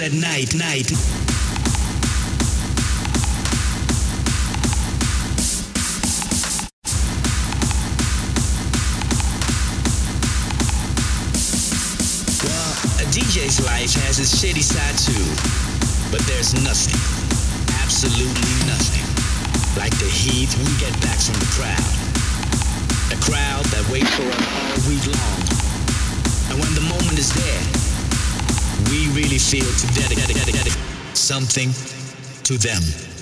at night, night. Well, a DJ's life has its shitty side too, but there's nothing, absolutely nothing, like the heat we get back from the crowd. A crowd that waits for us all week long. And when the moment is there, we really feel to dedicate something to them.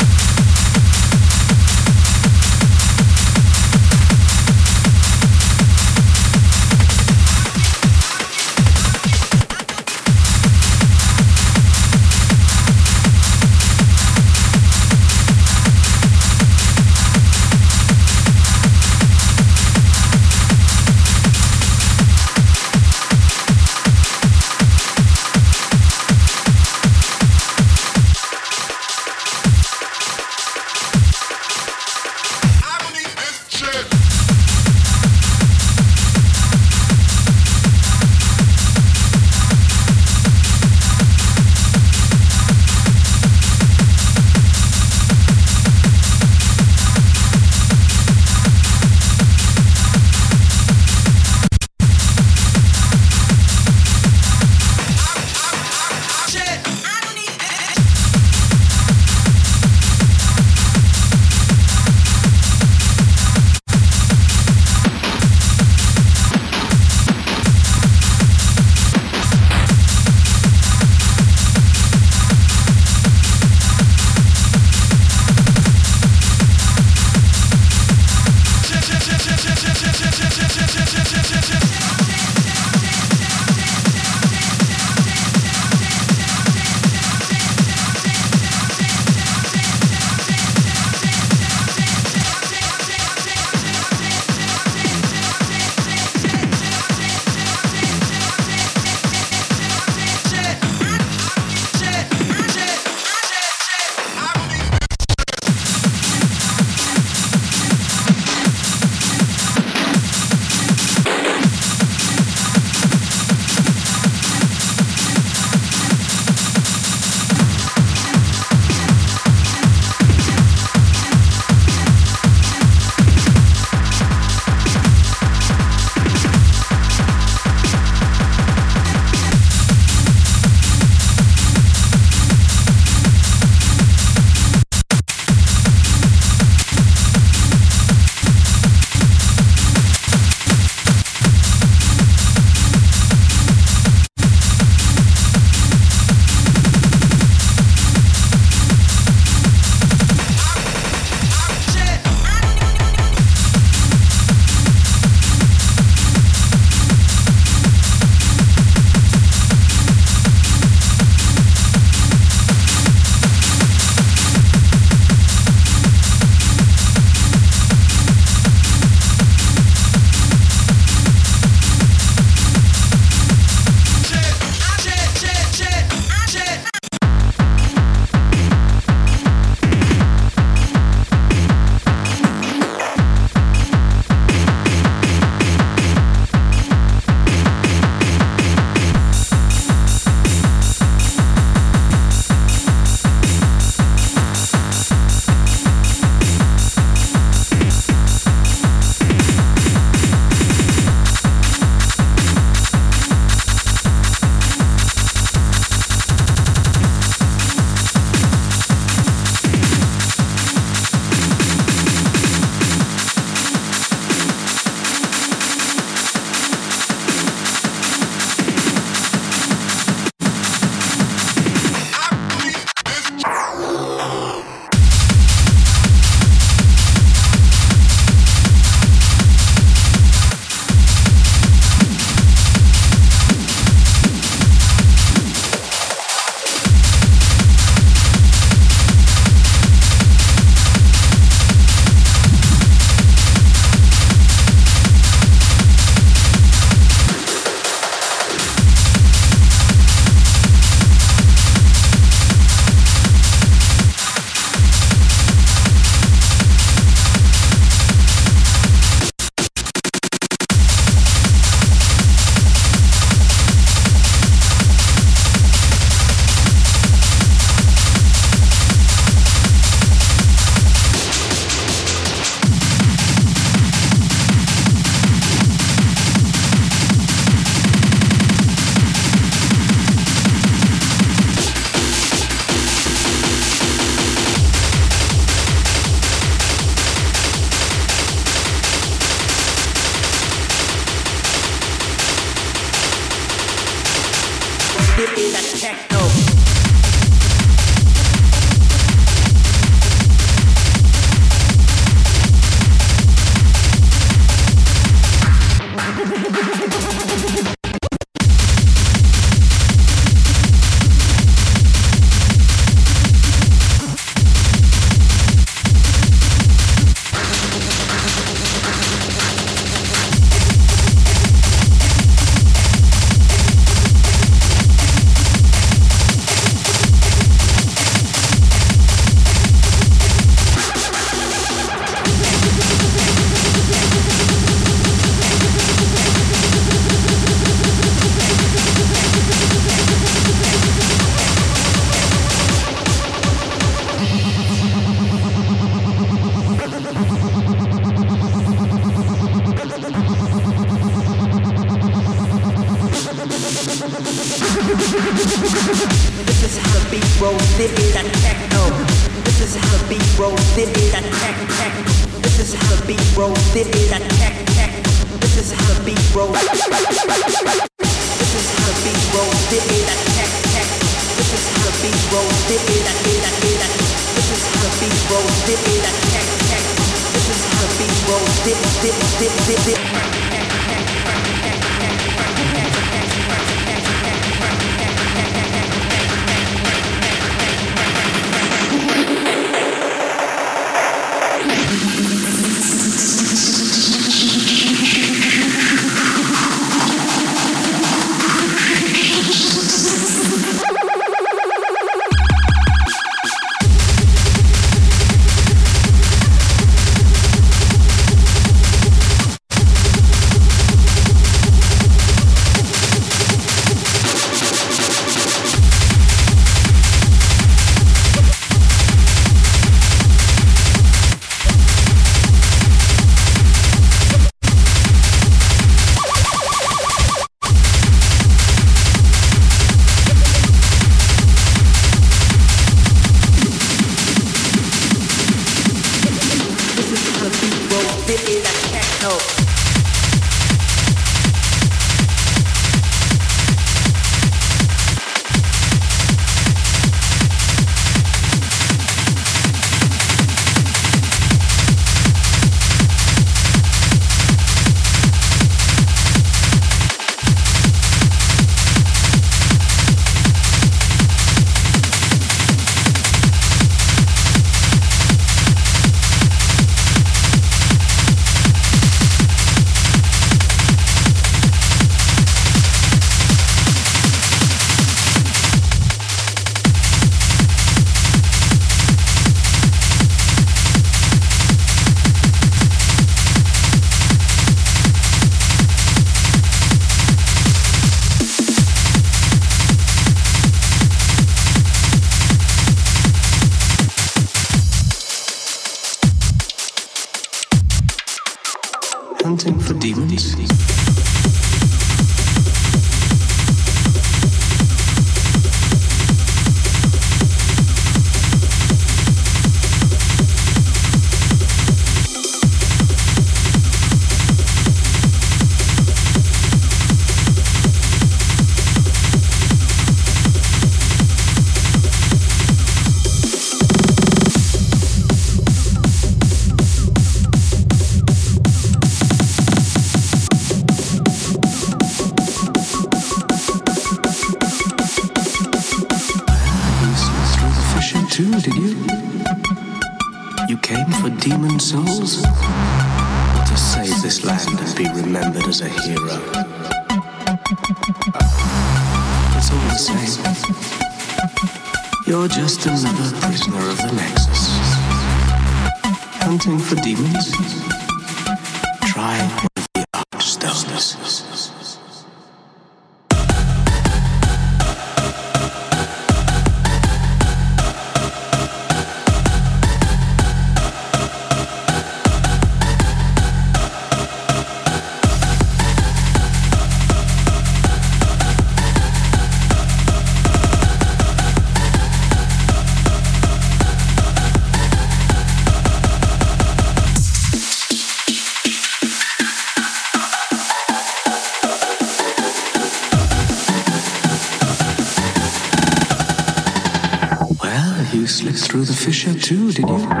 Too, did you?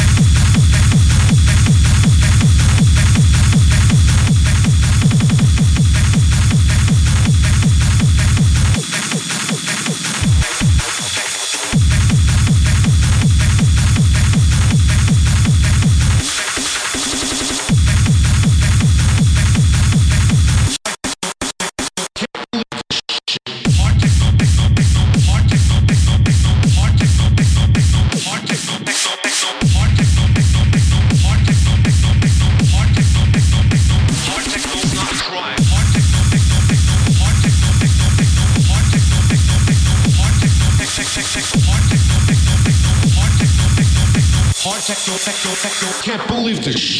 Mr.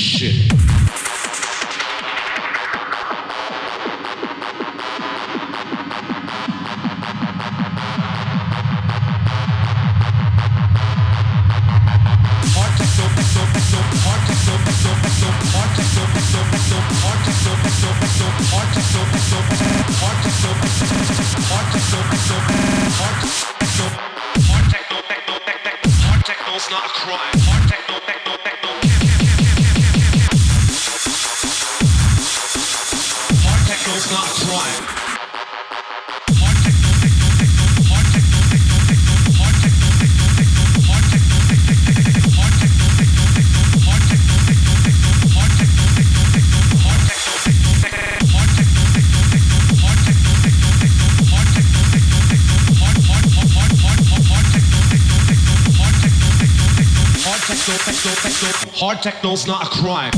Techno's not a crime.